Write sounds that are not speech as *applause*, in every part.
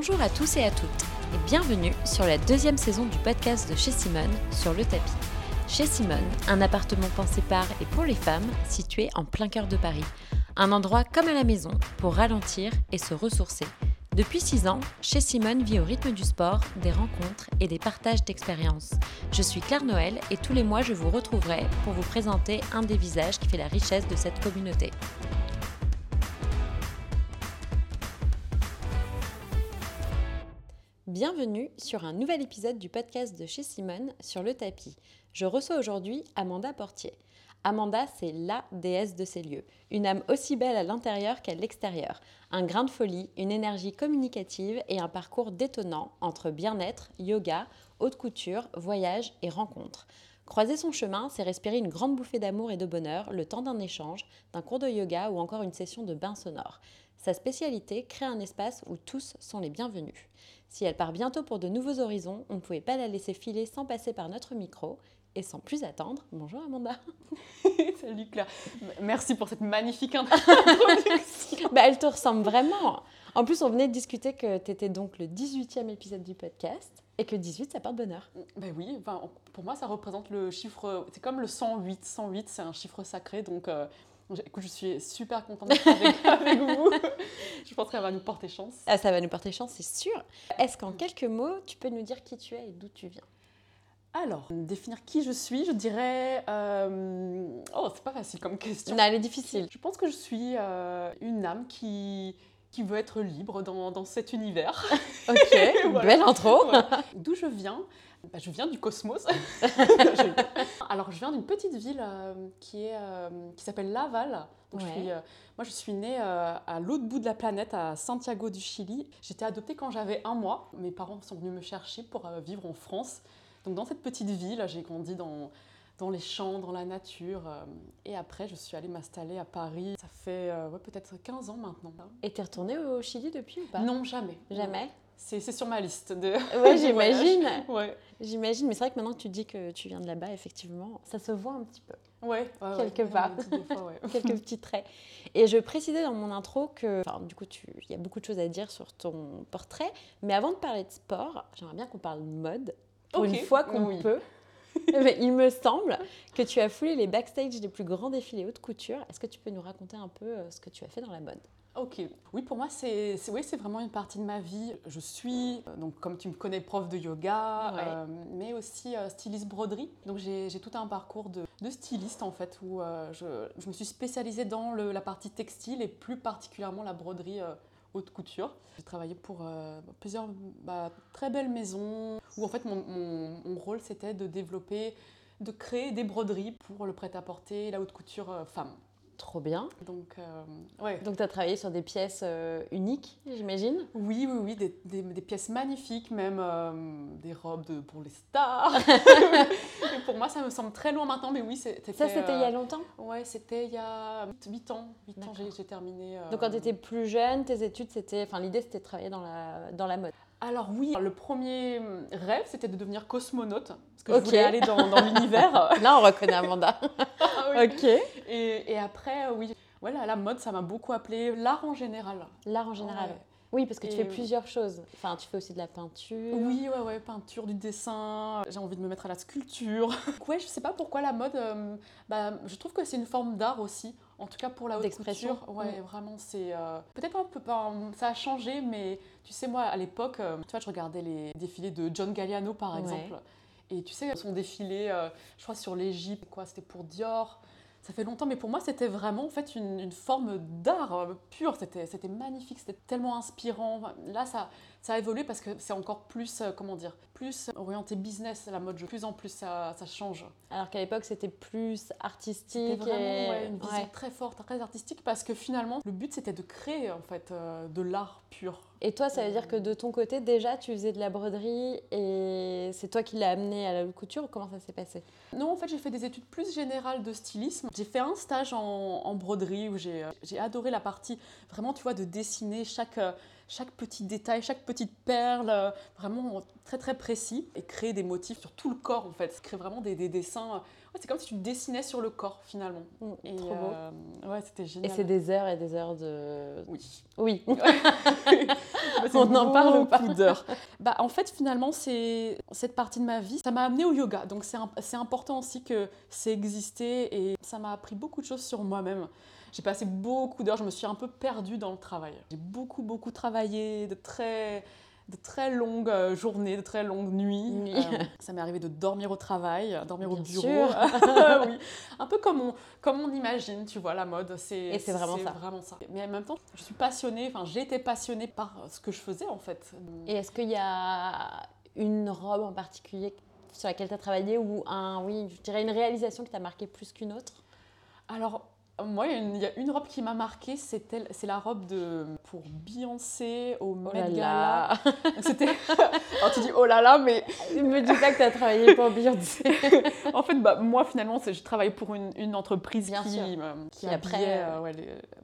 Bonjour à tous et à toutes et bienvenue sur la deuxième saison du podcast de chez Simone sur le tapis. Chez Simone, un appartement pensé par et pour les femmes situé en plein cœur de Paris. Un endroit comme à la maison pour ralentir et se ressourcer. Depuis 6 ans, chez Simone vit au rythme du sport, des rencontres et des partages d'expériences. Je suis Claire Noël et tous les mois je vous retrouverai pour vous présenter un des visages qui fait la richesse de cette communauté. Bienvenue sur un nouvel épisode du podcast de chez Simone sur le tapis. Je reçois aujourd'hui Amanda Portier. Amanda, c'est la déesse de ces lieux, une âme aussi belle à l'intérieur qu'à l'extérieur, un grain de folie, une énergie communicative et un parcours détonnant entre bien-être, yoga, haute couture, voyage et rencontres. Croiser son chemin, c'est respirer une grande bouffée d'amour et de bonheur le temps d'un échange, d'un cours de yoga ou encore une session de bain sonore. Sa spécialité, crée un espace où tous sont les bienvenus. Si elle part bientôt pour de nouveaux horizons, on ne pouvait pas la laisser filer sans passer par notre micro. Et sans plus attendre, bonjour Amanda. *laughs* Salut Claire. Merci pour cette magnifique *laughs* introduction. bah, elle te ressemble vraiment. En plus, on venait de discuter que tu étais donc le 18e épisode du podcast et que 18, ça porte bonheur. Ben oui, pour moi, ça représente le chiffre. C'est comme le 108. 108, c'est un chiffre sacré. Donc, euh, Écoute, je suis super contente d'être *laughs* avec, vous. je pense qu'elle va nous porter chance. Ah, ça va nous porter chance, c'est sûr. Est-ce qu'en quelques mots, tu peux nous dire qui tu es et d'où tu viens? Alors, définir qui je suis, je dirais. Euh... Oh, c'est pas facile comme question. Non, elle est difficile. Je pense que je suis euh, une âme qui, qui veut être libre dans, dans cet univers. *laughs* ok, *laughs* belle intro. D'où je viens? Bah, je viens du cosmos. *laughs* Alors, je viens d'une petite ville euh, qui, est, euh, qui s'appelle Laval. Donc, je suis, euh, moi, je suis née à l'autre bout de la planète, à Santiago du Chili. J'étais adoptée quand j'avais un mois. Mes parents sont venus me chercher pour vivre en France. Donc, dans cette petite ville, j'ai grandi dans, dans les champs, dans la nature. et après, je suis allée m'installer à Paris. Ça fait ouais, peut-être 15 ans maintenant. Et tu es retournée au Chili depuis ou pas? Non, jamais. Jamais c'est sur ma liste de. *laughs* Ouais, j'imagine. *laughs* ouais. J'imagine, mais c'est vrai que maintenant que tu dis que tu viens de là-bas, effectivement, ça se voit un petit peu. Ouais, quelque part. *laughs* Quelques petits traits. Et je précisais dans mon intro que, du coup, il y a beaucoup de choses à dire sur ton portrait, mais avant de parler de sport, j'aimerais bien qu'on parle mode, pour une fois qu'on peut. *laughs* il me semble que tu as foulé les backstage des plus grands défilés haute couture. Est-ce que tu peux nous raconter un peu euh, ce que tu as fait dans la mode? Ok, oui pour moi c'est oui, vraiment une partie de ma vie. Je suis, euh, donc comme tu me connais, prof de yoga, euh, mais aussi euh, styliste broderie. Donc j'ai tout un parcours de, de, styliste en fait où je, je, me suis spécialisée dans le, la partie textile et plus particulièrement la broderie haute couture. J'ai travaillé pour plusieurs bah, très belles maisons où en fait mon, mon, mon rôle c'était de développer, de créer des broderies pour le prêt-à-porter, la haute couture femme. Trop bien. Donc, euh, ouais. Donc, tu as travaillé sur des pièces euh, uniques, j'imagine? Oui, oui, oui, des, des, des pièces magnifiques, même euh, des robes de, pour les stars. *laughs* Et pour moi, ça me semble très loin maintenant, mais oui, c'était. Ça, c'était il y a longtemps? Ouais, c'était il y a 8 ans. 8 ans, j'ai terminé. Donc, quand tu étais plus jeune, tes études, c'était. Enfin, l'idée, c'était de travailler dans la, dans la mode. Alors oui, le premier rêve, c'était de devenir cosmonaute, parce que je voulais aller dans, dans l'univers. *laughs* Là, on reconnaît Amanda. *laughs* Ah ok. Et, et, après, oui, voilà, la mode, ça m'a beaucoup appelé. L'art en général. L'art en général. Oui, parce que tu fais plusieurs choses. Enfin, tu fais aussi de la peinture. Oui, ouais, ouais, peinture, du dessin. J'ai envie de me mettre à la sculpture. *laughs* ouais, je sais pas pourquoi la mode. Euh, bah, je trouve que c'est une forme d'art aussi. En tout cas pour la haute couture. Ouais, mm. vraiment, c'est euh, peut-être un peu. Ça a changé, mais tu sais, moi, à l'époque, euh, tu vois, je regardais les défilés de John Galliano, par exemple. Et tu sais, son défilé, je crois, sur l'Égypte, quoi, c'était pour Dior ça fait longtemps, mais pour moi, c'était vraiment en fait une, forme d'art euh, pur. C'était magnifique, c'était tellement inspirant. Là, ça, ça a évolué parce que c'est encore plus, euh, comment dire, plus orienté business, la mode. De plus en plus, ça, ça change. Alors qu'à l'époque, c'était plus artistique. C'était vraiment une vision très forte, très artistique, parce que finalement, le but, c'était de créer en fait euh, de l'art pur. Et toi, ça veut dire que de ton côté, déjà, tu faisais de la broderie et c'est toi qui l'as amené à la couture ou comment ça s'est passé? Non, en fait, j'ai fait des études plus générales de stylisme. J'ai fait un stage en, broderie où euh, j'ai adoré la partie vraiment, tu vois, de dessiner chaque, euh, chaque petit détail, chaque petite perle, euh, vraiment très très précis et créer des motifs sur tout le corps en fait. Créer vraiment des, des dessins c'est comme si tu dessinais sur le corps finalement. Mm, et trop beau. Euh, ouais, c'était génial. Et c'est des heures et des heures de. Oui. Oui. *laughs* On en parle pas. d'heures. Bah, en fait, finalement, c'est cette partie de ma vie, ça m'a amené au yoga. Donc c'est important aussi que c'est existé et ça m'a appris beaucoup de choses sur moi-même. J'ai passé beaucoup d'heures, je me suis un peu perdue dans le travail. J'ai beaucoup, beaucoup travaillé, de très de très longues euh, journées, de très longues nuits. Euh, ça m'est arrivé de dormir au travail, dormir au bureau. *laughs* oui. Un peu comme on, comme on imagine, tu vois, la mode. Et c'est vraiment ça. vraiment ça. Mais en même temps, je suis passionnée, enfin, été passionnée par ce que je faisais en fait. Et est-ce qu'il y a une robe en particulier sur laquelle tu as travaillé ou un, oui, je dirais une réalisation qui t'a marqué plus qu'une autre? Alors, moi, il y, a une robe qui m'a marquée, c'est la robe de pour Beyoncé au oh Met Gala. *laughs* C'était. *laughs* Alors tu dis oh là là, mais. Ne me dis pas que tu as travaillé pour Beyoncé. *laughs* en fait, bah, moi finalement, je travaille pour une, une entreprise Bien qui, euh, qui, euh, ouais,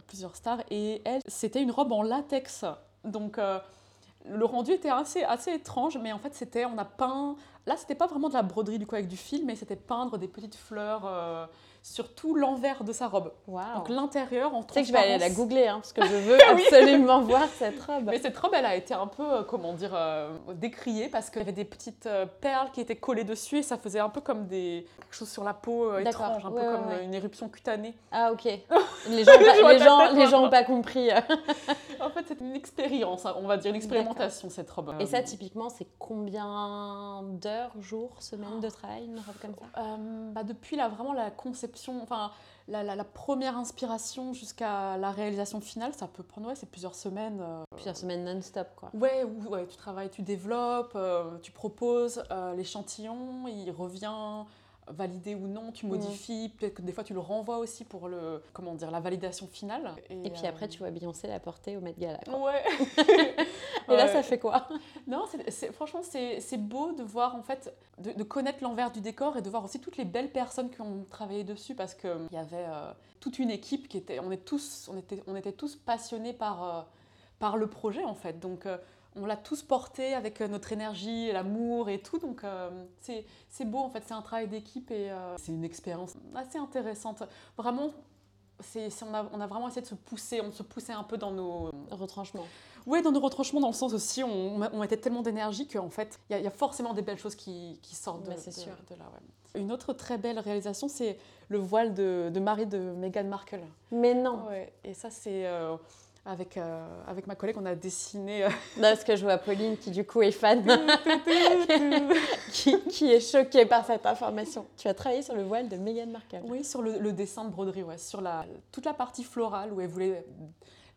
plusieurs stars. Et elle, c'était une robe en latex. Donc. Euh, le rendu était assez, assez étrange, mais en fait, c'était, on a peint. Là, c'était pas vraiment de la broderie du coup avec du fil, mais c'était peindre des petites fleurs sur tout l'envers de sa robe. Donc l'intérieur en Tu sais que je vais aller la googler hein, parce que je *laughs* veux absolument voir cette robe. Mais cette robe, elle a été un peu, euh, comment dire, euh, décriée parce qu'il y avait des petites euh, perles qui étaient collées dessus et ça faisait un peu comme des quelque chose sur la peau étrange, un peu comme une éruption cutanée. Ah ok. *laughs* les gens, les gens, les gens n'ont pas compris. *laughs* en fait, c'est une expérience, hein, on va dire une expérimentation cette robe. Et ça, typiquement, c'est combien d'heures, jours, semaines de travail une robe comme ça? Bah, Depuis là, vraiment la conception enfin la, première inspiration jusqu'à la réalisation finale, ça peut prendre, ouais, c'est plusieurs semaines. Euh, plusieurs semaines non-stop, quoi. Ouais, ouais, tu travailles, tu développes, euh, tu proposes euh, l'échantillon, il revient valider ou non, tu modifies, peut-être que des fois tu le renvoies aussi pour le, comment dire, la validation finale. Et, puis après, tu vois Beyoncé la porter au Met Gala. Ouais. *laughs* et là, ça fait quoi? Non, c'est, franchement, c'est, beau de voir, en fait, de, connaître l'envers du décor et de voir aussi toutes les belles personnes qui ont travaillé dessus parce qu'il y avait euh, toute une équipe qui était, on, est tous, on, était, on était tous passionnés par, euh, par le projet, en fait. Donc, euh, on l'a tous porté avec euh, notre énergie, l'amour et tout. Donc euh, c'est beau en fait, c'est un travail d'équipe et euh, c'est une expérience assez intéressante. Vraiment, c'est on, a, on, a, vraiment essayé de se pousser, on se poussait un peu dans nos retranchements. Oui, dans nos retranchements, dans le sens aussi, on, on mettait tellement d'énergie qu'en fait, il y, a forcément des belles choses qui, qui sortent de, sûr. de, là. Une autre très belle réalisation, c'est le voile de, de Marie de Meghan Markle. Mais non. et ça, c'est avec, euh, avec ma collègue, on a dessiné. Euh... *laughs* parce que je vois Pauline qui, du coup, est fan, *laughs* *laughs* qui, qui, est choquée par cette information. Tu as travaillé sur le voile de Meghan Markle Oui, sur le, le dessin de broderie, ouais, sur la, toute la partie florale où elle voulait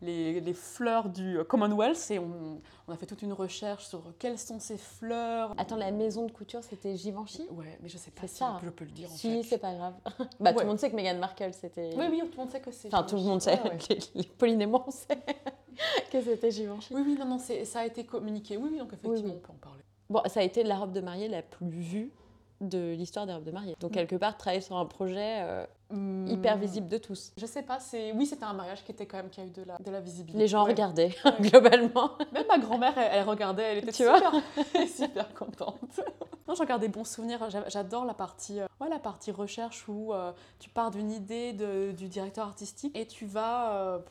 les, les, fleurs du Commonwealth et on, on, a fait toute une recherche sur quelles sont ces fleurs. Attends, la maison de couture, c'était Givenchy? Ouais, mais je sais pas si ça. je peux le dire. Si, c'est pas grave. *laughs* bah, Tout le monde sait que Meghan Markle, c'était. Oui, oui, tout le monde sait que c'est. Enfin, tout le monde sait. *laughs* les, Pauline et moi, on sait *laughs* que c'était Givenchy. Oui, oui, non, non, ça a été communiqué. Oui, oui, donc effectivement, on peut en parler. Bon, ça a été la robe de mariée la plus vue de l'histoire des robes de mariée. Donc, mm. quelque part, travailler sur un projet euh, mm. hyper visible de tous. Je sais pas, c'est oui, c'était un mariage qui était quand même qui a eu de la, de la visibilité. Les gens regardaient *laughs* globalement. Même ma grand-mère, elle, regardait, elle était tu super, vois *laughs* super contente. non, j'en garde des bons souvenirs. J'adore la partie, euh, ouais, la partie recherche où euh, tu pars d'une idée de, du directeur artistique et tu vas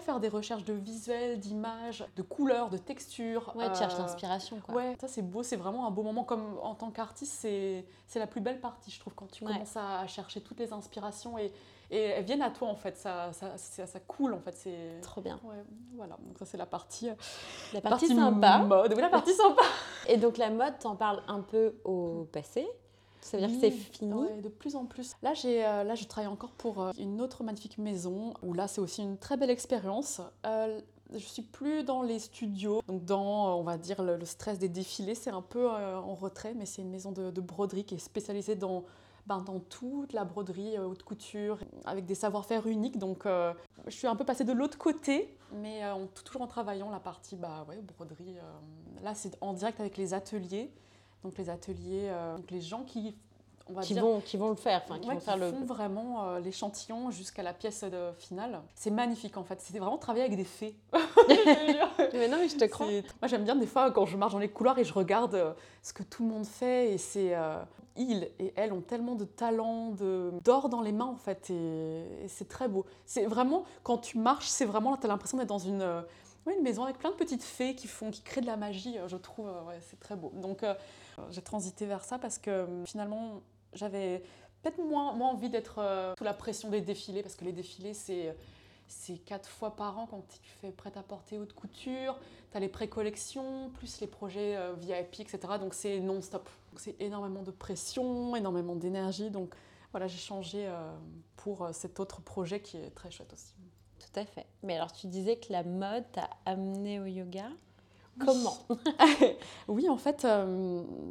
faire des recherches de visuels, d'images, de couleurs, de textures. Ouais, tu cherches l'inspiration. Quoi. Ouais, ça c'est beau, c'est vraiment un beau moment. Comme en tant qu'artiste, c'est la plus belle partie, je trouve, quand tu commences à chercher toutes les inspirations et, et elles viennent à toi en fait, ça, ça, ça, coule en fait. C'est trop bien. Ouais, voilà, donc ça c'est la partie, la partie, sympa. Mode, oui, la partie sympa. Et donc la mode, t'en parles un peu au passé ça veut dire que c'est fini De plus en plus. Là, euh, là, je travaille encore pour euh, une autre magnifique maison où là, c'est aussi une très belle expérience. Euh, je suis plus dans les studios, donc dans, on va dire, le, stress des défilés. C'est un peu en retrait, mais c'est une maison de, broderie qui est spécialisée dans, ben, dans toute la broderie haute couture, avec des savoir-faire uniques. Donc, je suis un peu passée de l'autre côté, mais toujours en travaillant la partie bah, ouais, broderie. là, c'est en direct avec les ateliers donc les ateliers, euh, donc les gens qui on va qui, dire, vont, qui vont le faire, enfin qui vont faire font vraiment euh, l'échantillon jusqu'à la pièce de finale. C'est magnifique en fait, c'est vraiment travailler avec des fées. *laughs* mais non, mais je te crois. Moi j'aime bien des fois quand je marche dans les couloirs et je regarde euh, ce que tout le monde fait et c'est ils et elles ont tellement de talent, d'or dans les mains en fait, et, c'est très beau. C'est vraiment, quand tu marches, c'est vraiment, tu as l'impression d'être dans une, euh, une maison avec plein de petites fées qui, font, qui créent de la magie, euh, je trouve, euh, c'est très beau. Donc j'ai transité vers ça parce que finalement, j'avais peut-être moins, moins envie d'être sous la pression des défilés, parce que les défilés, c'est quatre fois par an quand tu fais prêt-à-porter haute couture, tu as les pré-collections, plus les projets euh, VIP, etc. Donc c'est non-stop. C'est énormément de pression, énormément d'énergie. Donc voilà, j'ai changé euh, pour euh, cet autre projet qui est très chouette aussi. Tout à fait. Mais alors tu disais que la mode t'a amené au yoga? Comment? *laughs* Oui, en fait,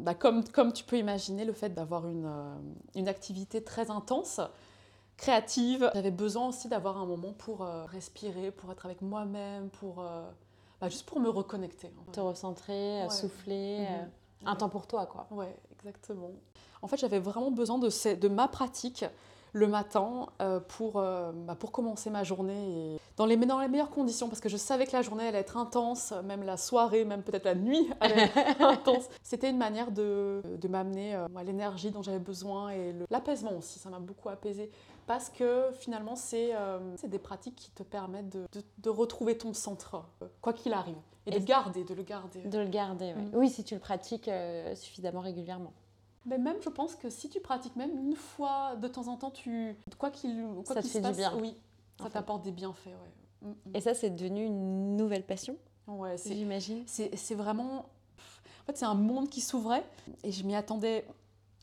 bah, comme, comme tu peux imaginer, le fait d'avoir une, une activité très intense, créative. J'avais besoin aussi d'avoir un moment pour euh, respirer, pour être avec moi-même, pour euh, bah, juste pour me reconnecter. Te recentrer, euh, souffler, mhm. un temps pour toi, quoi. Ouais, exactement. En fait, j'avais vraiment besoin de, de ma pratique le matin pour, bah, pour commencer ma journée et dans, les, dans les meilleures conditions parce que je savais que la journée allait être intense, même la soirée, même peut-être la nuit *laughs* allait être *laughs* intense. C'était une manière de, de m'amener à l'énergie dont j'avais besoin et l'apaisement aussi, ça m'a beaucoup apaisé parce que finalement, c'est euh, des pratiques qui te permettent de, de, retrouver ton centre, euh, quoi qu'il arrive, et, de le garder, de le garder. De le garder, oui. Mm. Oui, si tu le pratiques euh, suffisamment régulièrement. Mais même, je pense que si tu pratiques même une fois de temps en temps, tu, quoi qu'il ça te fait du bien. Oui, ça t'apporte des bienfaits, ouais. Mm, mm. Et ça, c'est devenu une nouvelle passion Ouais, j'imagine. C'est vraiment. En fait, c'est un monde qui s'ouvrait et je m'y attendais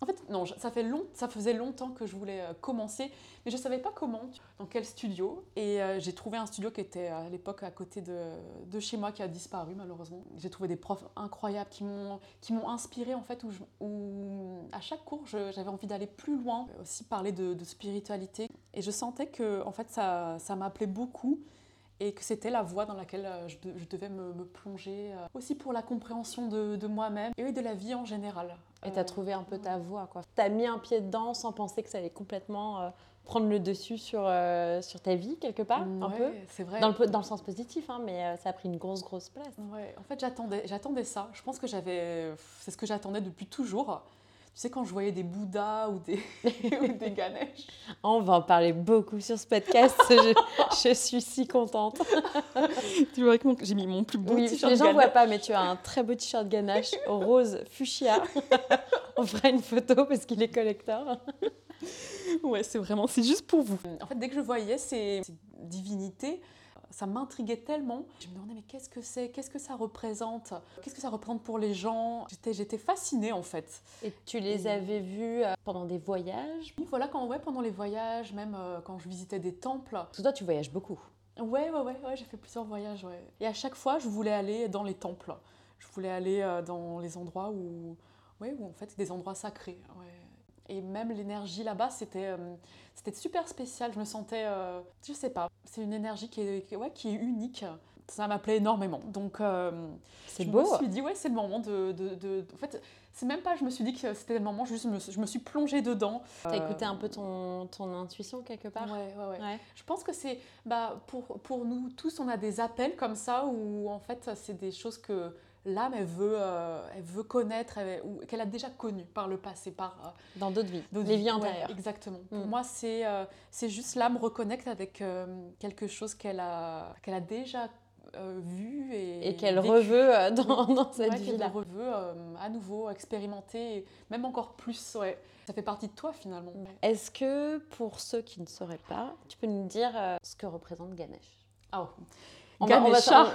en fait, non, ça, faisait longtemps que je voulais euh, commencer, mais je ne savais pas comment, dans quel studio. Et euh, j'ai trouvé un studio qui était à l'époque à côté de, chez moi, qui a disparu malheureusement. J'ai trouvé des profs incroyables qui m'ont, inspiré en fait, où, à chaque cours, j'avais envie d'aller plus loin, aussi parler de, spiritualité. Et je sentais que en fait, ça, ça m'appelait beaucoup et que c'était la voie dans laquelle euh, je, devais me, plonger, aussi pour la compréhension de moi-même et de la vie en général. Et tu as trouvé un peu ta voie, quoi. Tu as mis un pied dedans sans penser que ça allait complètement euh, prendre le dessus sur, euh, sur ta vie, quelque part, un peu. c'est vrai. Dans le, dans le sens positif, hein, mais euh, ça a pris une grosse, grosse place. Ouais, en fait, j'attendais, j'attendais ça. Je pense que j'avais... C'est ce que j'attendais depuis toujours. Tu sais, quand je voyais des Bouddhas ou des, *laughs* ou des Ganesh. *laughs* On va en parler beaucoup sur ce podcast. je, suis si contente. *laughs* tu vois que j'ai mis mon plus beau oui, t-shirt Les gens ne voient pas, mais tu as un très beau t-shirt Ganesh rose fuchsia. On fera une photo parce qu'il est collector. ouais, c'est vraiment, c'est juste pour vous. En fait, dès que je voyais ces divinités, ça m'intriguait tellement. Je me demandais, mais qu'est-ce que c'est? Qu'est-ce que ça représente? Qu'est-ce que ça représente pour les gens? J'étais fascinée en fait. Et tu les avais vus euh, pendant des voyages? Oui, voilà, quand, ouais, pendant les voyages, même euh, quand je visitais des temples. Parce que toi, tu voyages beaucoup. Ouais, ouais, ouais, ouais j'ai fait plusieurs voyages, ouais. Et à chaque fois, je voulais aller dans les temples. Je voulais aller euh, dans les endroits où, ouais, où en fait, des endroits sacrés. Ouais. Et même l'énergie là-bas, c'était euh, c'était super spécial. Je me sentais, euh, je sais pas, c'est une énergie qui est, ouais, qui est unique. Ça m'appelait énormément. Donc, euh, c'est beau. Je me suis dit, ouais, c'est le moment de, de, de... En fait, c'est même pas, je me suis dit que c'était le moment, juste je me, suis plongée dedans. T'as écouté un peu ton, ton intuition quelque part? Ouais, ouais, ouais, Je pense que c'est, bah, pour, pour nous tous, on a des appels comme ça où en fait, c'est des choses que l'âme, elle veut, euh, elle veut connaître, ou qu'elle a déjà connu par le passé, par... Euh, Dans d'autres vies, les vies antérieures. exactement. Pour mm. moi, c'est euh, c'est juste l'âme reconnecte avec quelque chose qu'elle a, qu'elle a déjà vu et, et qu'elle reveut *laughs* dans, dans cette vie-là. Qu'elle reveut à nouveau expérimenter, même encore plus. Ouais. Ça fait partie de toi finalement. Est-ce que pour ceux qui ne sauraient pas, tu peux nous dire ce que représente Ganesh? Oh. Ganesha.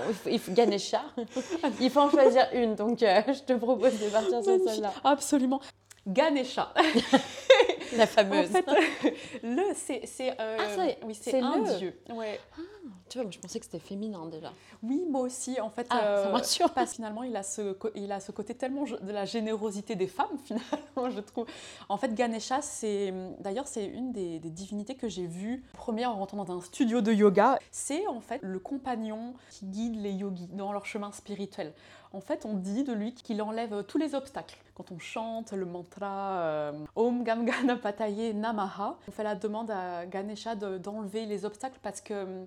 Ganesha. *laughs* Il faut en choisir une, donc euh, je te propose de partir sur celle-là. Absolument. Ganesha. *laughs* La fameuse. En fait, *laughs* le, c'est euh, ah, oui, c'est un le. dieu. Ouais. Ah, tu vois, je pensais que c'était féminin déjà. Oui, moi aussi. En fait, ah, euh, Parce finalement, il a, ce, il a ce côté tellement de la générosité des femmes, *laughs* finalement, je trouve. En fait, Ganesha, c'est. D'ailleurs, c'est une des, divinités que j'ai vues première en rentrant dans un studio de yoga. C'est en fait le compagnon qui guide les yogis dans leur chemin spirituel. En fait, on dit de lui qu'il enlève tous les obstacles. Quand on chante le mantra euh, Om Gam Ganapataye Namaha, on fait la demande à Ganesha d'enlever les obstacles parce que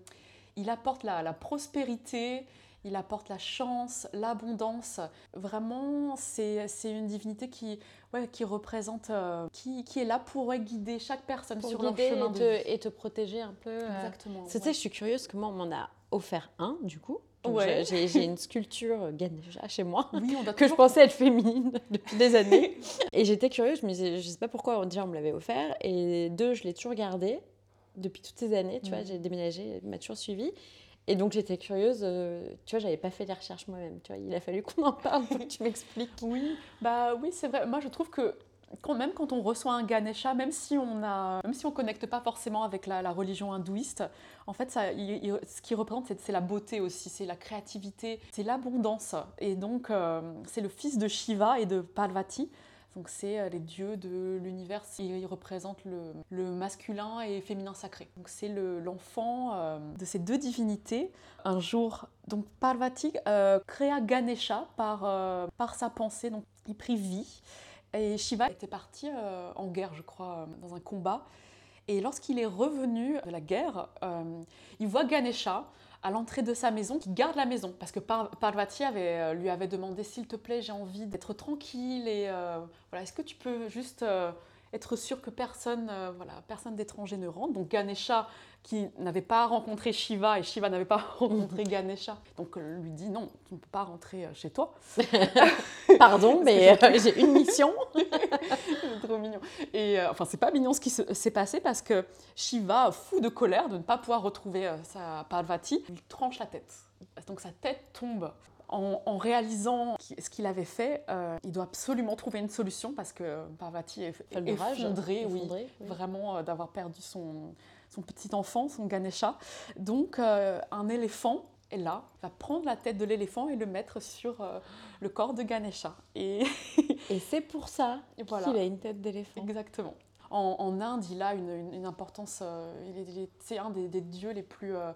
il apporte la, prospérité, il apporte la chance, l'abondance. Vraiment, c'est une divinité qui, ouais, qui représente, euh, qui, qui, est là pour guider chaque personne sur leur chemin et te, et te protéger un peu. Euh. Exactement. Tu sais, je suis curieuse, comment on m'en a offert un, du coup. Ouais. J'ai une sculpture Ganesha chez moi oui, on que je pensais être féminine *laughs* depuis des années. *laughs* et j'étais curieuse, disais, je sais pas pourquoi déjà on me l'avait offert. Et deux, je l'ai toujours gardé depuis toutes ces années. Tu vois, j'ai déménagé, m'a toujours suivi. Et donc j'étais curieuse, euh, tu vois, j'avais pas fait les recherches moi-même, tu vois, il a fallu qu'on en parle pour que tu m'expliques. Oui, bah oui, c'est vrai. Moi je trouve que même quand on reçoit un Ganesha, même si on a, même si on connecte pas forcément avec la, religion hindouiste, en fait, ce qui représente, c'est la beauté aussi, c'est la créativité, c'est l'abondance. Et donc, euh, c'est le fils de Shiva et de Parvati. Donc c'est euh, les dieux de l'univers, ils représentent le, masculin et féminin sacré. Donc c'est l'enfant euh, de ces deux divinités. Un jour, donc Parvati euh, créa Ganesha par, par sa pensée, donc il prit vie. Et Shiva était parti en guerre, je crois, dans un combat. Et lorsqu'il est revenu de la guerre, il voit Ganesha à l'entrée de sa maison, qui garde la maison. Parce que Parvati euh, lui avait demandé S'il te plaît, j'ai envie d'être tranquille et euh, voilà, est-ce que tu peux juste euh, être sûr que personne, voilà, personne d'étranger ne rentre Donc Ganesha, qui n'avait pas rencontré Shiva et Shiva n'avait pas *laughs* rencontré Ganesha, donc lui dit Non, tu ne peux pas rentrer chez toi. *laughs* Pardon, mais j'ai une mission. *laughs* trop mignon. Et euh, enfin, c'est pas mignon ce qui s'est passé parce que Shiva, fou de colère de ne pas pouvoir retrouver euh, sa Parvati, lui tranche la tête. Donc sa tête tombe. En, réalisant ce qu'il avait fait, euh, il doit absolument trouver une solution parce que Parvati est effondrée, oui, vraiment d'avoir perdu son, son petit enfant, son Ganesha. Donc un éléphant et là, va prendre la tête de l'éléphant et le mettre sur euh, le corps de Ganesha. Et, *laughs* et c'est pour ça voilà. qu'il a une tête d'éléphant. Exactement. En, Inde, il a une, importance, euh, c'est un des, dieux les plus, euh,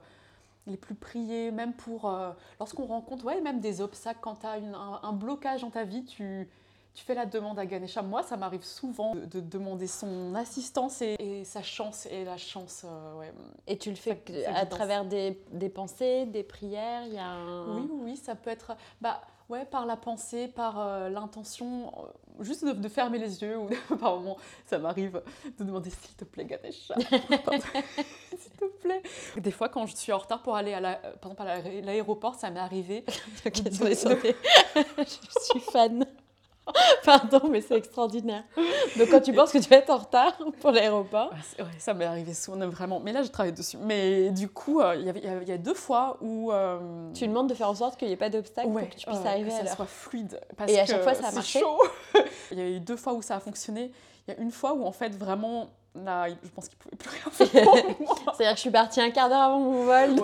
les plus priés, même pour, lorsqu'on rencontre, ouais, même des obstacles, quand tu as un, un, blocage dans ta vie, tu, tu fais la demande à Ganesha. Moi, ça m'arrive souvent de, demander son assistance et, sa chance et la chance. Euh, ouais. Et tu le fais à travers des, des, pensées, des prières il y a Oui, oui, ça peut être bah, ouais, par la pensée, par euh, l'intention, euh, juste de, fermer les yeux. Ou *laughs* par moment, ça m'arrive de demander s'il te plaît, Ganesha. *laughs* *laughs* s'il te plaît. Des fois, quand je suis en retard pour aller à la, par exemple, à l'aéroport, ça m'est arrivé. je suis fan. Pardon, mais c'est extraordinaire. Donc quand tu penses que tu vas être en retard pour l'aéroport. ça m'est arrivé souvent, vraiment. Mais là, je travaille dessus. Mais du coup, euh, il y, a deux fois où... Euh, tu demandes de faire en sorte qu'il n'y ait pas d'obstacle pour que tu puisses arriver à Que ça soit fluide. Et à chaque fois, ça a marché. *laughs* Il y a eu deux fois où ça a fonctionné. Il y a une fois où, en fait, vraiment Là, je pense qu'il pouvait plus rien faire. *laughs* C'est-à-dire que je suis partie un quart d'heure avant mon vol.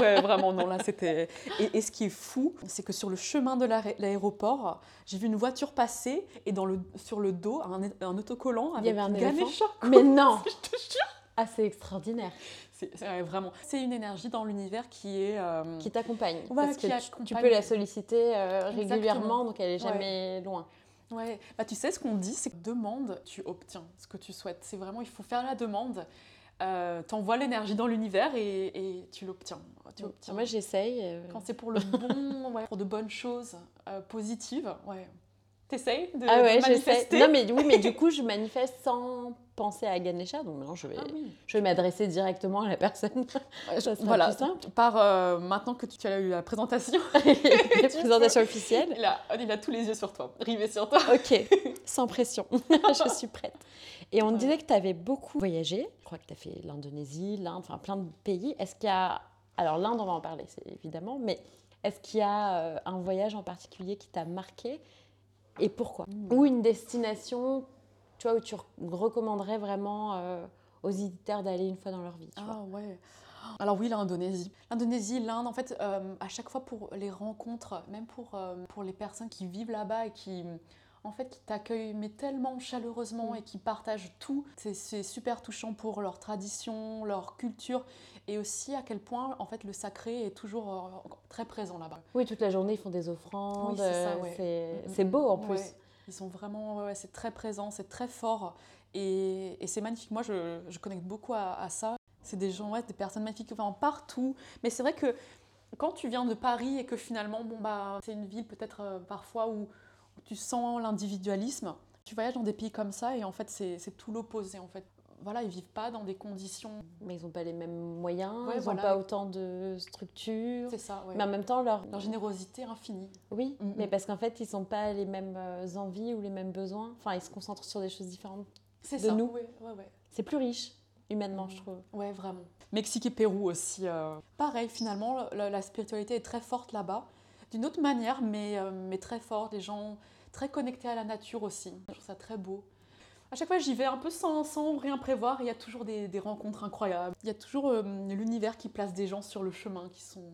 Ouais, vraiment, non, là, c'était... Et, ce qui est fou, c'est que sur le chemin de l'aéroport, j'ai vu une voiture passer et dans le, sur le dos, un, un autocollant avec Il y avait un Ganesha. Mais non *laughs* Je te jure Ah, c'est extraordinaire c'est vraiment, c'est une énergie dans l'univers qui est euh, qui t'accompagne parce que tu, peux la solliciter euh, régulièrement, donc elle est jamais loin. Ouais, bah, tu sais, ce qu'on dit, c'est que demande, tu obtiens ce que tu souhaites. C'est vraiment, il faut faire la demande. Euh, T'envoies l'énergie dans l'univers et, et, tu l'obtiens. Moi, j'essaye. Euh. Quand c'est pour le bon, ouais, pour de bonnes choses euh, positives, ouais. T'essayes de, ah ouais, de manifester Non, mais oui, mais du coup, je manifeste sans penser à Ganesha. Donc maintenant, je vais, ah je vais m'adresser directement à la personne. Ça voilà, plus simple. Par euh, maintenant que tu as eu la présentation, *laughs* la *laughs* présentation officielle, il a, il a tous les yeux sur toi, rivés sur toi. Ok, *laughs* sans pression. je suis prête. Et on disait que tu avais beaucoup voyagé. Je crois que tu as fait l'Indonésie, l'Inde, enfin plein de pays. Est-ce qu'il y a. Alors, l'Inde, on va en parler, c'est évidemment, mais est-ce qu'il y a euh, un voyage en particulier qui t'a marqué et pourquoi hmm. Ou une destination tu vois, où tu recommanderais vraiment euh, aux éditeurs d'aller une fois dans leur vie Ah ouais. Alors oui, l'Indonésie. L'Indonésie, l'Inde, en fait, euh, à chaque fois pour les rencontres, même pour, euh, pour les personnes qui vivent là-bas et qui, en fait, qui t'accueillent mais tellement chaleureusement hmm. et qui partagent tout, c'est super touchant pour leur tradition, leur culture et aussi à quel point en fait le sacré est toujours euh, très présent là-bas. Oui, toute la journée ils font des offrandes, c'est beau en plus. Ils sont vraiment, c'est très présent, c'est très fort et, c'est magnifique. Moi, je, connecte beaucoup à, ça. C'est des gens, ouais, des personnes magnifiques enfin, partout. Mais c'est vrai que quand tu viens de Paris et que finalement, bon, bah, c'est une ville peut-être euh, parfois où, tu sens l'individualisme, tu voyages dans des pays comme ça et en fait, c'est tout l'opposé. En fait, voilà, ils vivent pas dans des conditions. Mais ils n'ont pas les mêmes moyens, ils n'ont pas autant de structures. C'est ça, Mais en même temps, leur, leur générosité infinie. Oui, mm, mais mm. parce qu'en fait, ils n'ont pas les mêmes euh, envies ou les mêmes besoins. Enfin, ils se concentrent sur des choses différentes de ça. nous. C'est plus riche, humainement, je trouve. Ouais, vraiment. Mexique et Pérou aussi. Euh. Pareil, finalement, la, spiritualité est très forte là-bas. D'une autre manière, mais, euh, mais très forte. Les gens très connectés à la nature aussi. Je trouve ça très beau à chaque fois, j'y vais un peu sans, sans rien prévoir. Il y a toujours des, des rencontres incroyables. Il y a toujours euh, l'univers qui place des gens sur le chemin, qui sont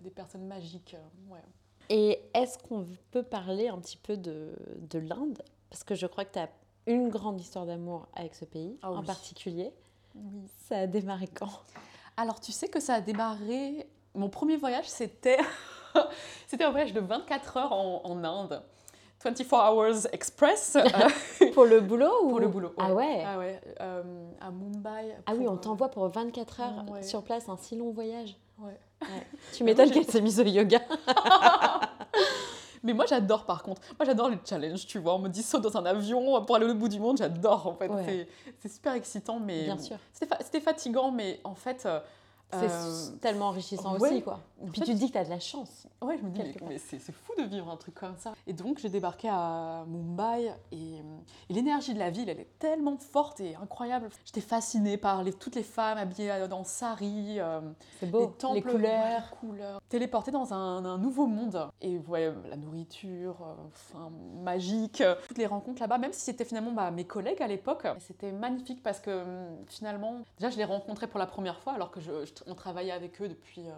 des personnes magiques. Euh, ouais. Et est-ce qu'on peut parler un petit peu de, de l'Inde? Parce que je crois que tu as une grande histoire d'amour avec ce pays ah en particulier. Oui. Ça a démarré quand? Alors, tu sais que ça a démarré. Mon premier voyage, c'était. *laughs* c'était un voyage de 24 heures en, en Inde. 24 Hours Express. *laughs* Pour le boulot ou... Pour le boulot. Ah ouais Ah ouais, euh, à Mumbai. Ah oui, on t'envoie pour 24 heures sur place, un si long voyage. Ouais. Tu m'étonnes qu'elle s'est mise au yoga. *laughs* Mais moi, j'adore par contre. Moi, j'adore les challenges, tu vois. On me dit saut dans un avion pour aller au bout du monde. J'adore, en fait. C'est super excitant, mais. Bien sûr. C'était fatigant, mais en fait, euh, c'est euh, tellement enrichissant aussi, quoi. Et puis tu te dis que tu as de la chance. Ouais, je me dis, mais, c'est fou de vivre un truc comme ça. Et donc, j'ai débarqué à Mumbai et, l'énergie de la ville, elle est tellement forte et incroyable. J'étais fascinée par les, toutes les femmes habillées dans sari, euh, beau. les temples, les couleurs. Ouais, couleurs. Téléportée dans un, nouveau monde. Et ouais, la nourriture, euh, enfin, magique. Toutes les rencontres là-bas, même si c'était finalement bah, mes collègues à l'époque, c'était magnifique parce que hum, finalement, déjà, je les rencontrais pour la première fois alors que je on travaillait avec eux depuis euh,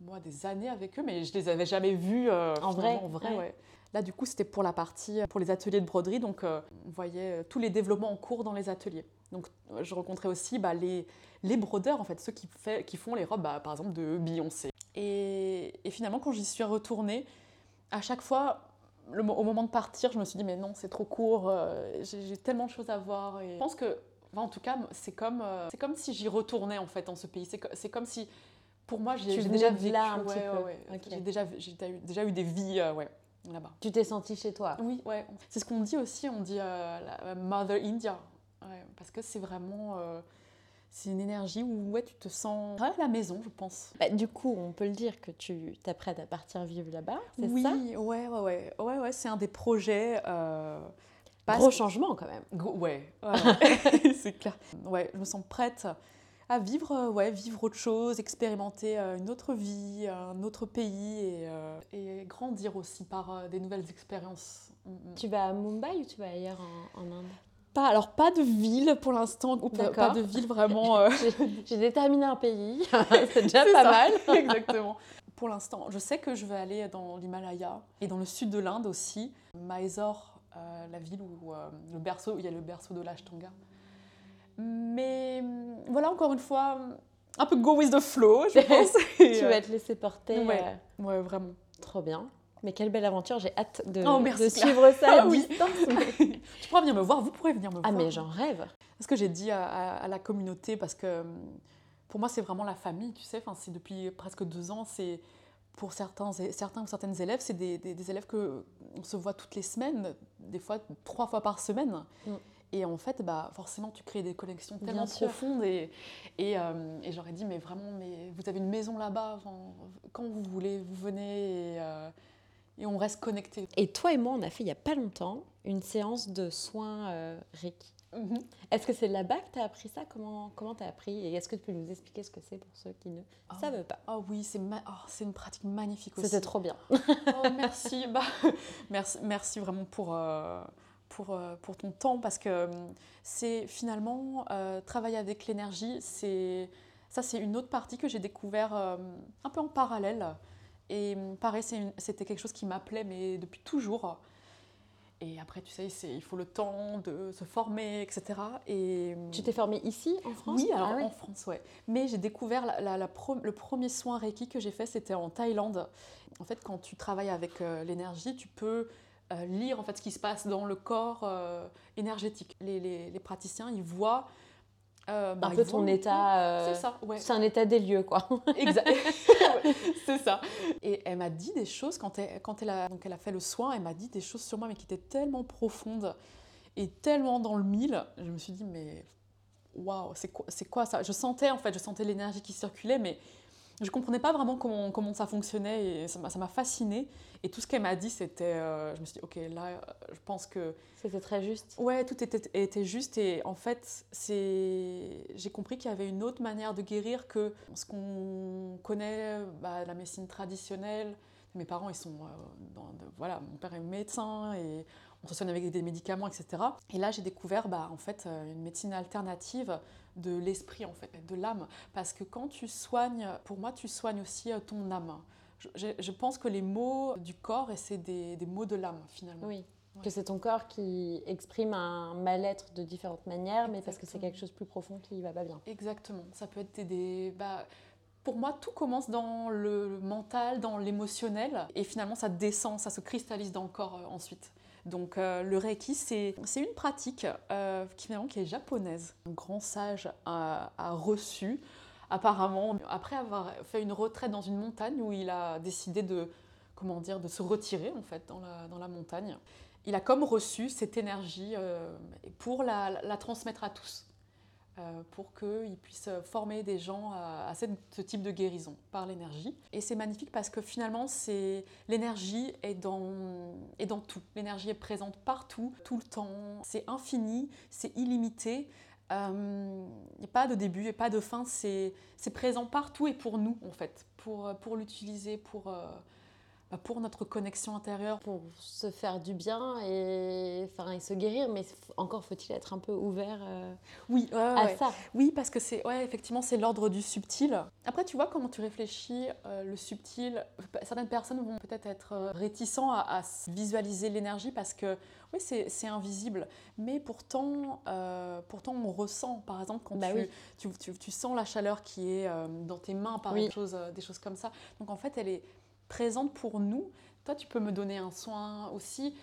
moi des années avec eux, mais je les avais jamais vus euh, en vrai. En vrai ouais. Là, du coup, c'était pour la partie, pour les ateliers de broderie. Donc, euh, on voyait tous les développements en cours dans les ateliers. Donc, je rencontrais aussi bah, les, les brodeurs, en fait, ceux qui, fait, qui font les robes, bah, par exemple, de Beyoncé. Et, et finalement, quand j'y suis retournée, à chaque fois, le, au moment de partir, je me suis dit, mais non, c'est trop court, j'ai tellement de choses à voir. Et je pense que en tout cas, c'est comme, euh, c'est comme si j'y retournais en fait dans ce pays. C'est comme si, pour moi, j'ai déjà vécu là un petit peu. J'ai déjà, déjà eu des vies euh, ouais, là-bas. Tu t'es sentie chez toi Oui, ouais. C'est ce qu'on dit aussi. On dit euh, la Mother India, parce que c'est vraiment c'est une énergie où ouais, tu te sens à la maison, je pense. Bah, du coup, on peut le dire que tu t'apprêtes à partir vivre là-bas, c'est oui, ça? Oui, ouais, ouais, ouais, ouais, ouais c'est un des projets. Gros changement quand même. ouais, *laughs* *laughs* c'est clair. Ouais, je me sens prête à vivre, euh, ouais, vivre autre chose, expérimenter euh, une autre vie, un autre pays et, euh, et grandir aussi par des nouvelles expériences. Mm, mm. Tu vas à Mumbai ou tu vas ailleurs en, Inde? Pas, alors pas de ville pour l'instant, pas de ville vraiment. *laughs* J'ai déterminé un pays, c'est déjà pas mal. Exactement. Pour l'instant, je sais que je vais aller dans l'Himalaya et dans le sud de l'Inde aussi, Mysore euh, la ville où euh, le berceau, il y a le berceau de l'Ashtanga. Mais voilà, encore une fois, un peu go with the flow, je *laughs* pense. tu vas te laisser porter. Ouais, euh, ouais, vraiment. Trop bien. Mais quelle belle aventure, j'ai hâte de, oh, de suivre ça *laughs* à ah, distance. *laughs* tu pourras venir me voir, vous pourrez venir me ah, voir. Ah mais j'en rêve. Ce que j'ai dit à, la communauté, parce que pour moi c'est vraiment la famille, tu sais, enfin, c'est depuis presque deux ans, c'est pour certains, certains ou certaines élèves, c'est des, des, élèves que on se voit toutes les semaines, des fois trois fois par semaine. Mm. Et en fait, bah, forcément, tu crées des connexions tellement profondes. Et, et, euh, et j'aurais dit, mais vraiment, mais vous avez une maison là-bas, quand vous voulez, vous venez et, euh, et, on reste connecté. Et toi et moi, on a fait il n'y a pas longtemps une séance de soins euh, Reiki. Mhm. Est-ce que c'est là-bas que tu as appris ça? Comment comment tu as appris? Et est-ce que tu peux nous expliquer ce que c'est pour ceux qui ne oh. savent pas? Oh oui, c'est oh, une pratique magnifique aussi. C'était trop bien. oh, merci. *laughs* Bah, merci. Merci vraiment pour, euh, pour, euh, pour ton temps parce que euh, c'est finalement travailler avec l'énergie, c'est ça c'est une autre partie que j'ai découvert un peu en parallèle. Et pareil, c'était quelque chose qui m'appelait mais depuis toujours. Et après, tu sais, il faut le temps de se former, etc. Et... Tu t'es formée ici, en France? Oui, alors ah en France, ouais. Mais j'ai découvert la, le premier soin Reiki que j'ai fait, c'était en Thaïlande. En fait, quand tu travailles avec euh, l'énergie, tu peux euh, lire en fait ce qui se passe dans le corps euh, énergétique. Les, les, les, praticiens, ils voient euh, bah, un peu ton état. c'est ça, ouais. C'est un état des lieux, quoi. *laughs* exact. *laughs* c'est ça. Et elle m'a dit des choses, quand elle, quand elle, a, donc elle a fait le soin, elle m'a dit des choses sur moi, mais qui étaient tellement profondes et tellement dans le mille. Je me suis dit, mais waouh, c'est quoi, quoi ça? Je sentais en fait, je sentais l'énergie qui circulait, mais je comprenais pas vraiment comment, comment ça fonctionnait et ça m'a fasciné. Et tout ce qu'elle m'a dit, c'était. Euh, je me suis dit, ok, là, je pense que. C'était très juste. Ouais, tout était, était juste. Et en fait, j'ai compris qu'il y avait une autre manière de guérir que ce qu'on connaît, bah, la médecine traditionnelle. Mes parents, ils sont. Euh, dans, voilà, mon père est médecin et on se soigne avec des médicaments, etc. Et là, j'ai découvert bah, en fait, euh, une médecine alternative de l'esprit, en fait, de l'âme. Parce que quand tu soignes, pour moi, tu soignes aussi euh, ton âme. Je, pense que les mots du corps, c'est des, des, mots de l'âme, finalement. Oui. Que c'est ton corps qui exprime un mal-être de différentes manières, mais parce que c'est quelque chose de plus profond qui va pas bien. Exactement. Ça peut être des. Bah, pour moi, tout commence dans le mental, dans l'émotionnel, et finalement, ça descend, ça se cristallise dans le corps euh, ensuite. Donc euh, le Reiki, c'est une pratique euh, qui, qui est japonaise. Un grand sage a, reçu, apparemment, après avoir fait une retraite dans une montagne où il a décidé de, comment dire, de se retirer en fait dans la, dans la montagne. Il a comme reçu cette énergie euh, pour la transmettre à tous. Euh, pour qu'ils puissent former des gens à, ce type de guérison par l'énergie. Et c'est magnifique parce que finalement, l'énergie est dans, tout. L'énergie est présente partout, tout le temps. C'est infini, c'est illimité. Il euh, n'y a pas de début et pas de fin. C'est présent partout et pour nous, en fait, pour, l'utiliser, pour... Euh, pour notre connexion intérieure. Pour se faire du bien et, enfin, et se guérir, mais encore faut-il être un peu ouvert euh, oui, à ça. Oui, parce que c'est, ouais, effectivement, c'est l'ordre du subtil. Après, tu vois, comment tu réfléchis, euh, le subtil, certaines personnes vont peut-être être euh, réticents à, visualiser l'énergie parce que, oui, c'est invisible. Mais pourtant, pourtant, on ressent, par exemple, quand bah tu, tu, tu, sens la chaleur qui est dans tes mains, par exemple, des choses comme ça. Donc, en fait, elle est présente pour nous. Toi, tu peux me donner un soin aussi.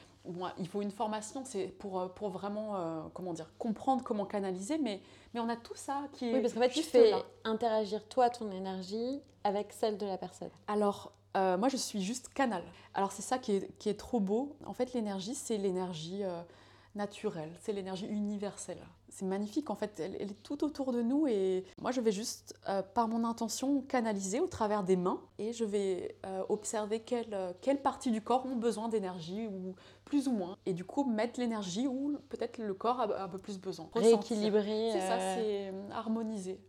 il faut une formation, c'est pour, euh, pour vraiment, euh, comment dire, comprendre comment canaliser, mais, mais on a tout ça qui est. Oui, parce qu'en fait, tu fais interagir toi, ton énergie, avec celle de la personne. Alors, euh, moi, je suis juste canal. Alors, c'est ça qui est, qui est, trop beau. En fait, l'énergie, c'est l'énergie naturelle, c'est l'énergie universelle. C'est magnifique, en fait, elle, est tout autour de nous et moi je vais juste, euh, par mon intention, canaliser au travers des mains et je vais euh, observer quelles quelle parties du corps ont besoin d'énergie ou plus ou moins et du coup mettre l'énergie où peut-être le corps a un peu plus besoin. Rééquilibrer. C'est ça, euh, c'est harmoniser.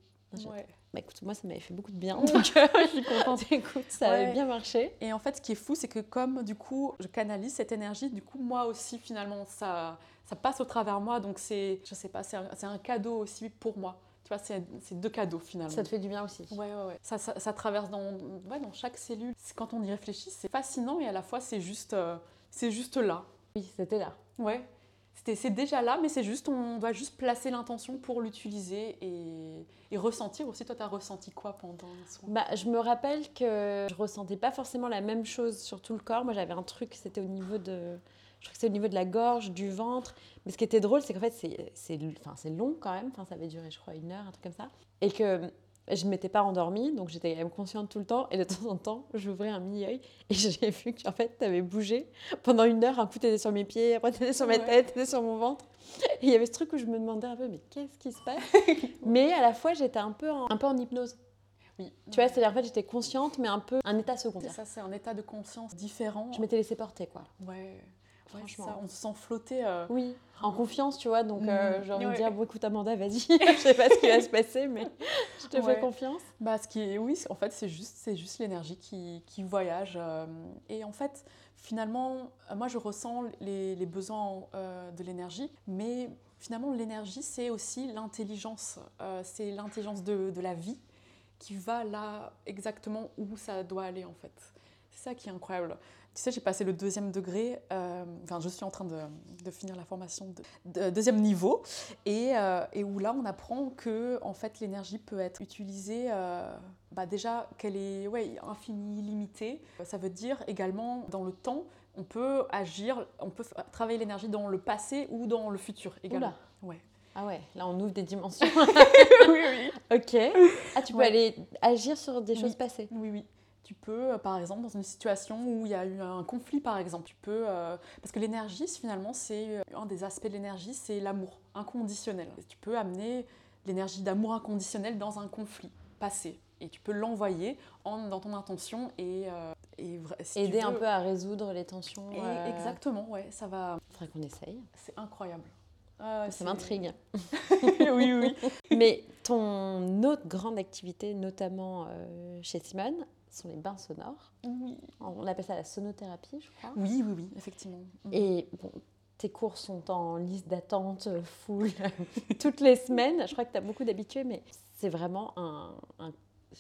Ouais. Bah écoute, moi ça m'avait fait beaucoup de bien, *laughs* donc je suis contente. *laughs* écoute, ça avait bien marché. Et en fait, ce qui est fou, c'est que comme du coup je canalise cette énergie, du coup moi aussi finalement ça ça passe au travers moi, donc c'est, je sais pas, c'est un, cadeau aussi pour moi. Tu vois, c'est deux cadeaux finalement. Ça te fait du bien aussi. Ouais, ouais, ouais. Ça, ça, traverse dans, ouais, dans chaque cellule. Quand on y réfléchit, c'est fascinant et à la fois c'est juste, euh, c'est juste là. Oui, c'était là. Ouais. C'est déjà là, mais c'est juste, on doit juste placer l'intention pour l'utiliser et, et, ressentir aussi. Toi, tu as ressenti quoi pendant le soin? Bah, Je me rappelle que je ressentais pas forcément la même chose sur tout le corps. Moi, j'avais un truc, c'était au niveau de je crois que c'est au niveau de la gorge, du ventre. Mais ce qui était drôle, c'est qu'en fait, c'est long quand même. Enfin, ça avait duré, je crois, une heure, un truc comme ça. Et que je ne m'étais pas endormie, donc j'étais quand même consciente tout le temps. Et de temps en temps, j'ouvrais un mi-œil et *laughs* j'ai vu qu'en fait, tu avais bougé pendant une heure. Un coup, tu étais sur mes pieds, après, tu étais sur ma tête, tu étais sur mon ventre. Et il y avait ce truc où je me demandais un peu, mais qu'est-ce qui se passe? *laughs* Mais à la fois, j'étais un peu en, un peu en hypnose. Oui. Tu vois, c'est-à-dire en fait, j'étais consciente, mais un peu un état secondaire. Ça, c'est un état de conscience différent. Je m'étais laissée porter, quoi. Ouais franchement. on se sent flotter. Euh, oui, en confiance, tu vois. Donc, euh, mm. j'ai envie de dire, bon, écoute, Amanda, vas-y. *laughs* je sais pas ce qui va se passer, mais je te fais confiance. Bah, ce qui est, oui, en fait, c'est juste, c'est juste l'énergie qui, qui, voyage. Euh, et en fait, finalement, moi, je ressens les, les besoins de l'énergie, mais finalement, l'énergie, c'est aussi l'intelligence. c'est l'intelligence de, de la vie qui va là exactement où ça doit aller, en fait. C'est ça qui est incroyable. Tu sais, j'ai passé le deuxième degré, euh, enfin, je suis en train de, de finir la formation de, deuxième niveau, et, euh, et, où là, on apprend que en fait, l'énergie peut être utilisée, euh, bah déjà qu'elle est ouais, infinie, limitée. Ça veut dire également, dans le temps, on peut agir, on peut travailler l'énergie dans le passé ou dans le futur également. Ouais. Ah ouais, là on ouvre des dimensions. *laughs* oui, oui. Ok. Ah, tu peux aller agir sur des choses passées. Oui, oui. Tu peux, par exemple, dans une situation où il y a eu un conflit, par exemple, tu peux... parce que l'énergie, finalement, c'est un des aspects de l'énergie, c'est l'amour inconditionnel. Tu peux amener l'énergie d'amour inconditionnel dans un conflit passé. Et tu peux l'envoyer dans ton intention et, et aider un peu à résoudre les tensions. Exactement, ouais, ça va. Faudrait qu'on essaye. C'est incroyable. Ah, ça m'intrigue. *laughs* oui, oui. *laughs* Mais ton autre grande activité, notamment euh, chez Simone, sont les bains sonores. Oui. On appelle ça la sonothérapie, je crois. Oui, oui, oui, effectivement. Mm. Et bon, tes cours sont en liste d'attente euh, full *laughs* toutes les semaines. Je crois que tu as beaucoup d'habitués, mais c'est vraiment un, un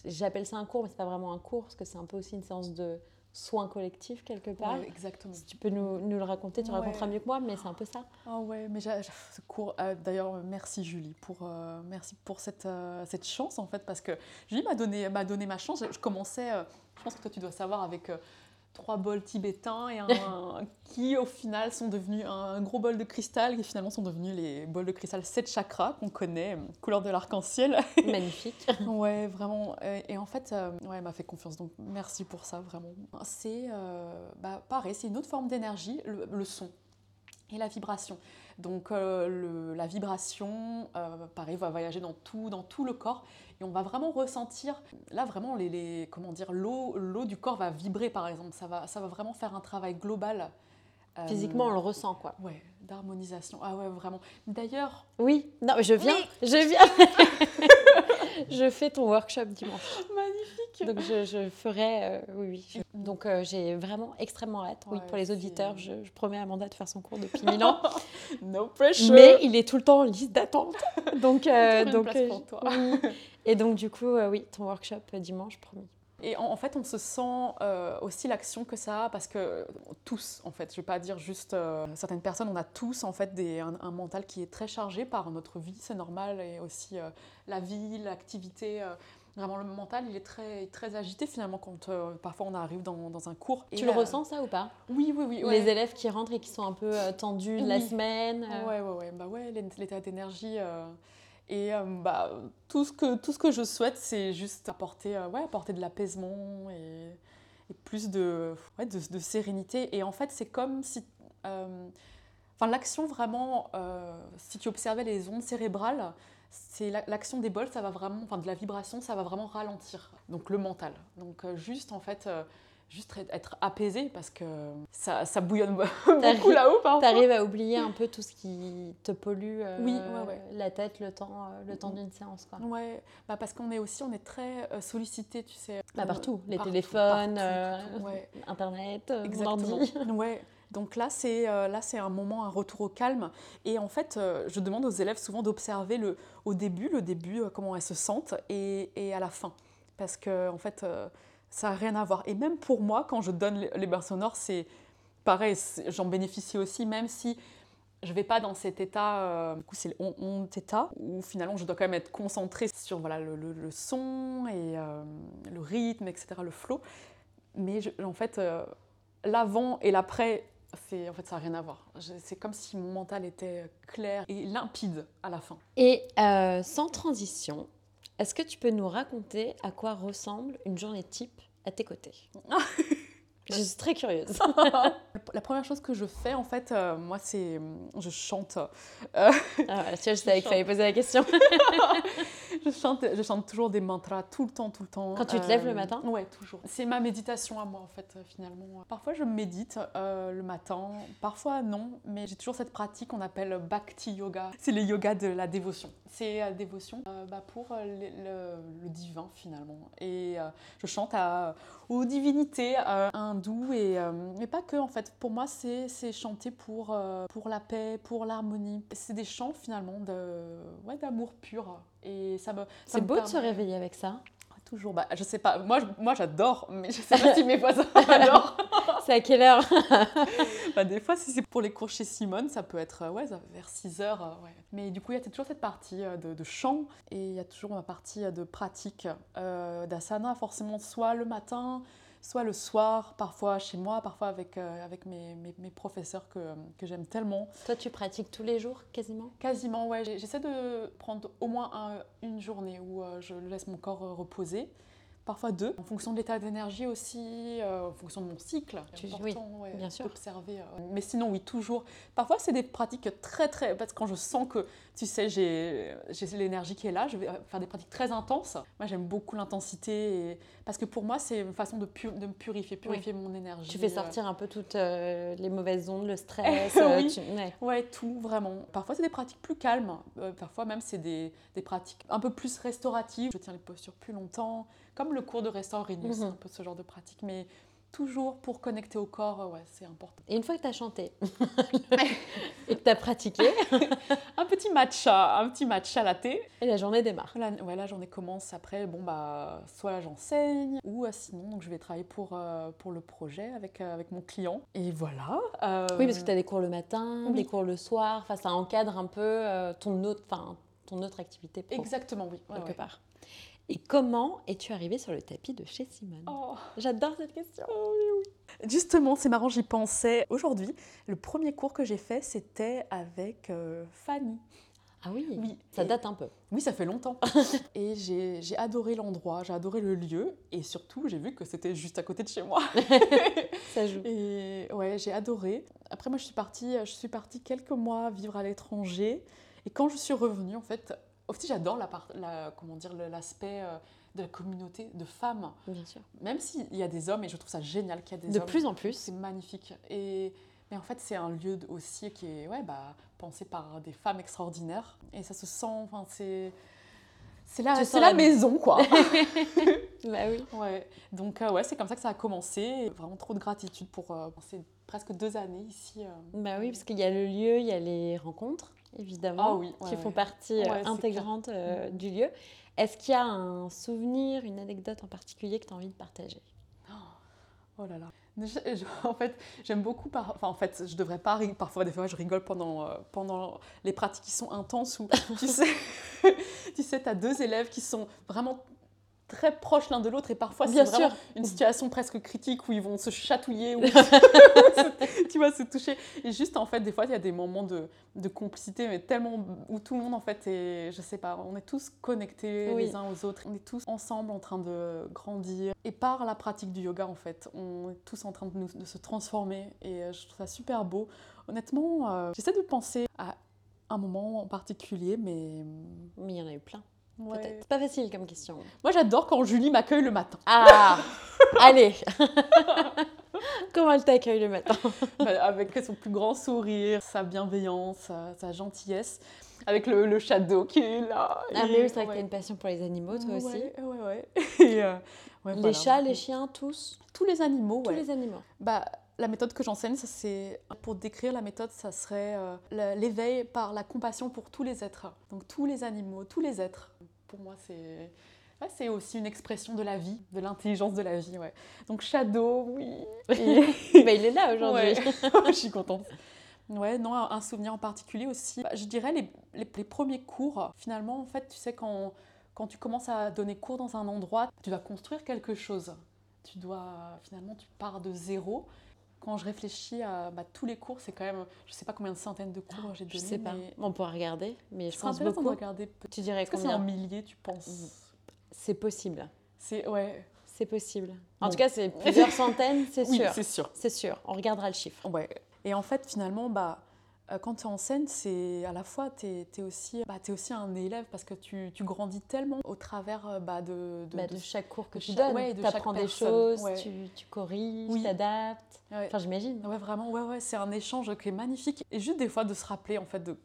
j'appelle ça un cours, mais c'est pas vraiment un cours, parce que c'est un peu aussi une séance de soins collectifs quelque part. exactement. Si tu peux nous, nous le raconter, tu raconteras mieux que moi, mais c'est un peu ça. Ah ouais, mais. Euh, d'ailleurs, merci Julie pour euh, merci pour cette, euh, cette chance en fait, parce que Julie m'a donné m'a donné ma chance. Je commençais, je pense que toi tu dois savoir avec trois bols tibétains et un, *laughs* qui au final sont devenus un gros bol de cristal qui finalement sont devenus les bols de cristal 7 chakras qu'on connaît, couleur de l'arc-en-ciel. *laughs* Magnifique. ouais, vraiment. Et, en fait, euh, ouais, elle m'a fait confiance, donc merci pour ça, vraiment. C'est euh, bah, pareil, c'est une autre forme d'énergie, le, son et la vibration. Donc euh, la vibration, pareil, va voyager dans tout, dans tout le corps on va vraiment ressentir, là vraiment, les, comment dire, l'eau, l'eau du corps va vibrer par exemple, ça va, ça va vraiment faire un travail global. Euh, Physiquement, on le ressent quoi. Ouais, d'harmonisation. Ah ouais, vraiment. D'ailleurs. Oui, non, je viens, je viens. *laughs* je fais ton workshop dimanche. Magnifique. Donc je, je ferai, euh, oui, oui. Donc euh, j'ai vraiment extrêmement hâte. Oui, pour les auditeurs, je, promets à Amanda de faire son cours depuis mille ans. *laughs* no pressure. Mais il est tout le temps en liste d'attente. *laughs* Donc, donc, pour toi. Et donc, du coup, euh, oui, ton workshop euh, dimanche, promis. Et en, fait, on se sent euh, aussi l'action que ça a parce que tous, en fait, je ne vais pas dire juste certaines personnes, on a tous en fait des, un, mental qui est très chargé par notre vie, c'est normal, et aussi la vie, l'activité. Vraiment, le mental, il est très, très agité finalement quand parfois on arrive dans, dans un cours. Tu le ressens ça ou pas? Oui, oui, oui. Les élèves qui rentrent et qui sont un peu tendus de la semaine. Ouais, ouais, ouais. Bah ouais, l'état d'énergie. Et euh, bah, tout, ce que, tout ce que je souhaite, c'est juste apporter, euh, ouais, apporter de l'apaisement et, plus de, ouais, de, sérénité. Et en fait, c'est comme si... Euh, enfin, l'action vraiment, si tu observais les ondes cérébrales, c'est l'action des bols, ça va vraiment, enfin de la vibration, ça va vraiment ralentir. Donc le mental. Donc juste en fait juste être apaisé parce que ça, ça bouillonne *laughs* beaucoup là-haut parfois. Tu arrives à oublier un peu tout ce qui te pollue euh, oui, la tête le temps, euh, le temps d'une séance. Quoi. Ouais, bah parce qu'on est aussi on est très euh, sollicité, tu sais. Bah partout, les téléphones, *laughs* Internet, ordi. *laughs* Ouais. Donc là, c'est là, c'est un moment, un retour au calme. Et en fait, je demande aux élèves souvent d'observer le, au début, le début, comment elles se sentent, et, et à la fin, parce que en fait ça n'a rien à voir. Et même pour moi, quand je donne les bains sonores, c'est pareil, j'en bénéficie aussi, même si je ne vais pas dans cet état, euh, du coup c'est le on, état, où finalement je dois quand même être concentrée sur voilà, le, son et euh, le rythme, etc., le flow. Mais en fait, euh, l'avant et l'après, en fait ça n'a rien à voir. C'est comme si mon mental était clair et limpide à la fin. Et sans transition, est-ce que tu peux nous raconter à quoi ressemble une journée type à tes côtés *laughs* Je suis très curieuse. *laughs* la première chose que je fais, en fait, euh, moi, c'est. Je chante. Euh, ah, voilà, tu vois, je savais qu'il fallait poser la question. *laughs* je, chante, je chante toujours des mantras tout le temps, tout le temps. Quand tu te lèves le euh, matin Ouais, toujours. C'est ma méditation à moi, en fait, finalement. Parfois, je médite le matin, parfois non, mais j'ai toujours cette pratique qu'on appelle Bhakti Yoga. C'est le yoga de la dévotion. C'est la dévotion bah, pour le, le, divin, finalement. Et je chante à, aux divinités hindoues, et, mais pas que, en fait. Pour moi, c'est chanter pour, pour la paix, pour l'harmonie. C'est des chants, finalement, d'amour de, ouais, pur. Et ça me. C'est beau de se réveiller avec ça. Toujours. Bah, je sais pas. Moi, moi j'adore, mais je sais pas *laughs* si mes voisins *laughs* adorent. c'est à quelle heure *laughs* bah, Des fois, si c'est pour les cours chez Simone, ça peut être ouais, vers 6 heures. Euh, ouais. Mais du coup, il y a toujours cette partie euh, de, de chant et il y a toujours ma partie de pratique euh, d'asana, forcément, soit le matin, soit le soir, parfois chez moi, parfois avec, euh, avec mes, mes, professeurs que, que j'aime tellement. Toi, tu pratiques tous les jours, quasiment? Quasiment, ouais. J'essaie de prendre au moins une journée où euh, je laisse mon corps reposer parfois deux, en fonction de l'état d'énergie aussi, euh, en fonction de mon cycle. Tu, oui, bien sûr. Observer. Euh, mais sinon, oui, toujours. Parfois, c'est des pratiques très, très. Parce que quand je sens que, tu sais, j'ai l'énergie qui est là, je vais faire des pratiques très intenses. Moi, j'aime beaucoup l'intensité. Parce que pour moi, c'est une façon de, de me purifier, purifier mon énergie. Tu fais euh. sortir un peu toutes les mauvaises ondes, le stress. *laughs* oui. ouais. tout, vraiment. Parfois, c'est des pratiques plus calmes. parfois, même, c'est des, des pratiques un peu plus restauratives. Je tiens les postures plus longtemps comme le cours de restaurant mhm. un peu ce genre de pratique. Mais toujours pour connecter au corps, euh, ouais, c'est important. Et une fois que tu as chanté *laughs* et que tu as pratiqué, *laughs* un petit matcha, un petit matcha latte. Et la journée démarre. La, ouais, la journée commence après, bon bah, soit j'enseigne, ou euh, sinon donc, je vais travailler pour, euh, pour le projet avec, avec mon client. Et voilà. Oui, parce que tu as des cours le matin, des cours le soir, enfin, ça encadre un peu ton, autre, ton autre activité pro. Exactement, oui. quelque part. Et comment es-tu arrivée sur le tapis de chez Simone? Oh. J'adore cette question. Oh, oui, oui. Justement, c'est marrant, j'y pensais aujourd'hui. Le premier cours que j'ai fait, c'était avec euh, Fanny. Ah oui, oui. ça date un peu. Oui, ça fait longtemps. *laughs* et j'ai adoré l'endroit, j'ai adoré le lieu et surtout, j'ai vu que c'était juste à côté de chez moi. *laughs* ça joue. Et ouais, j'ai adoré. Après, moi, je suis partie, je suis partie quelques mois vivre à l'étranger. Et quand je suis revenue, en fait, aussi, j'adore la, la, comment dire l'aspect euh, de la communauté de femmes. Bien sûr. Même s'il y a des hommes, et je trouve ça génial qu'il y a des de hommes. De plus en plus. C'est magnifique. Et, mais en fait, c'est un lieu aussi qui est ouais, bah, pensé par des femmes extraordinaires. Et ça se sent, enfin, c'est... C'est la, c'est la, maison, quoi. *laughs* bah oui. Ouais. Donc, euh, ouais, c'est comme ça que ça a commencé. Vraiment trop de gratitude pour euh, ces presque deux années ici. Bah oui, parce qu'il y a le lieu, il y a les rencontres évidemment, ah oui, qui font partie euh, intégrante euh, mm. du lieu. Est-ce qu'il y a un souvenir, une anecdote en particulier que tu as envie de partager? Oh, oh là là. *laughs* en fait, j'aime beaucoup. Par... Enfin, en fait, je devrais pas. Parfois, des fois, je rigole pendant, euh, pendant les pratiques qui sont intenses où *laughs* *laughs* tu sais, tu sais, as deux élèves qui sont vraiment très proches l'un de l'autre et parfois c'est vraiment une situation presque critique où ils vont se chatouiller ou *laughs* *laughs* tu vois se toucher. Et juste en fait des fois il y a des moments de, de, complicité mais tellement où tout le monde en fait est je sais pas on est tous connectés les uns aux autres. On est tous ensemble en train de grandir. Et par la pratique du yoga en fait on est tous en train de, nous, de se transformer. Et euh, je trouve ça super beau. Honnêtement euh, j'essaie de penser à un moment en particulier mais mais il y en a eu plein c'est pas facile comme question. Moi, j'adore quand Julie m'accueille le matin. Ah *laughs* Allez *laughs* Comment elle t'accueille le matin? *laughs* Bah, Avec son plus grand sourire, sa bienveillance, sa, gentillesse. Avec le, le, shadow qui est là. Ah, mais oui, c'est vrai que tu as une passion pour les animaux, toi aussi. Ouais, ouais, ouais. Euh, les chats, les chiens, tous? Tous les animaux, Tous les animaux. Bah, la méthode que j'enseigne, ça c'est pour décrire la méthode, ça serait euh, l'éveil par la compassion pour tous les êtres. Donc tous les animaux, tous les êtres pour moi, c'est c'est aussi une expression de la vie, de l'intelligence de la vie. Ouais. Donc Shadow, oui. *laughs* bah, il est là aujourd'hui. *laughs* je suis contente. Ouais, non, un souvenir en particulier aussi. Bah, je dirais les, les, premiers cours. Finalement, en fait, tu sais, quand, quand tu commences à donner cours dans un endroit, tu dois construire quelque chose. Tu dois, finalement, tu pars de zéro. Quand je réfléchis à bah, tous les cours, c'est quand même, je sais pas combien de centaines de cours j'ai donné. Je sais pas. On pourra regarder, mais je pense beaucoup. Regarder. Tu dirais combien c'est en milliers, tu penses C'est possible. C'est ouais. C'est possible. En tout cas, c'est *laughs* plusieurs centaines, c'est sûr. c'est sûr. C'est sûr. On regardera le chiffre. Ouais. Et en fait, finalement, bah, quand tu es en scène, c'est à la fois, tu es, aussi, bah, es aussi un élève parce que tu, tu grandis tellement au travers euh, bah, de, de, bah, de, chaque cours que tu donnes. Ouais, tu apprends des choses, tu, tu, corriges, tu t'adaptes. Enfin, j'imagine. Ouais, vraiment, ouais, ouais, c'est un échange qui est magnifique. Et juste des fois de se rappeler en fait de,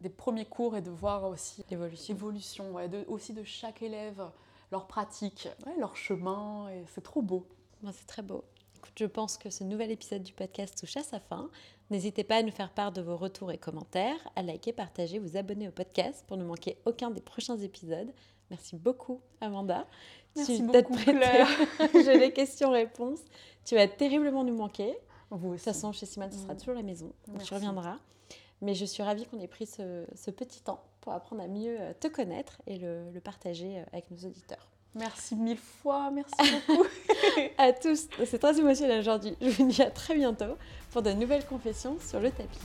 des premiers cours et de voir aussi l'évolution, l'évolution ouais, de, aussi de chaque élève, leur pratique, leur chemin. C'est trop beau. c'est très beau. Je pense que ce nouvel épisode du podcast touche à sa fin. N'hésitez pas à nous faire part de vos retours et commentaires, à liker, partager, vous abonner au podcast pour ne manquer aucun des prochains épisodes. Merci beaucoup, Amanda. Merci tu beaucoup, Claire. *laughs* J'ai les questions-réponses. Tu vas terriblement nous manquer. Vous De toute façon, chez Simone, ce sera mm. toujours la maison. tu reviendras. Mais je suis ravie qu'on ait pris ce, petit temps pour apprendre à mieux euh, te connaître et le partager euh, avec nos auditeurs. Merci mille fois, merci beaucoup. *laughs* à tous, c'est très émotionnel aujourd'hui. Je vous dis à très bientôt pour de nouvelles confessions sur le tapis.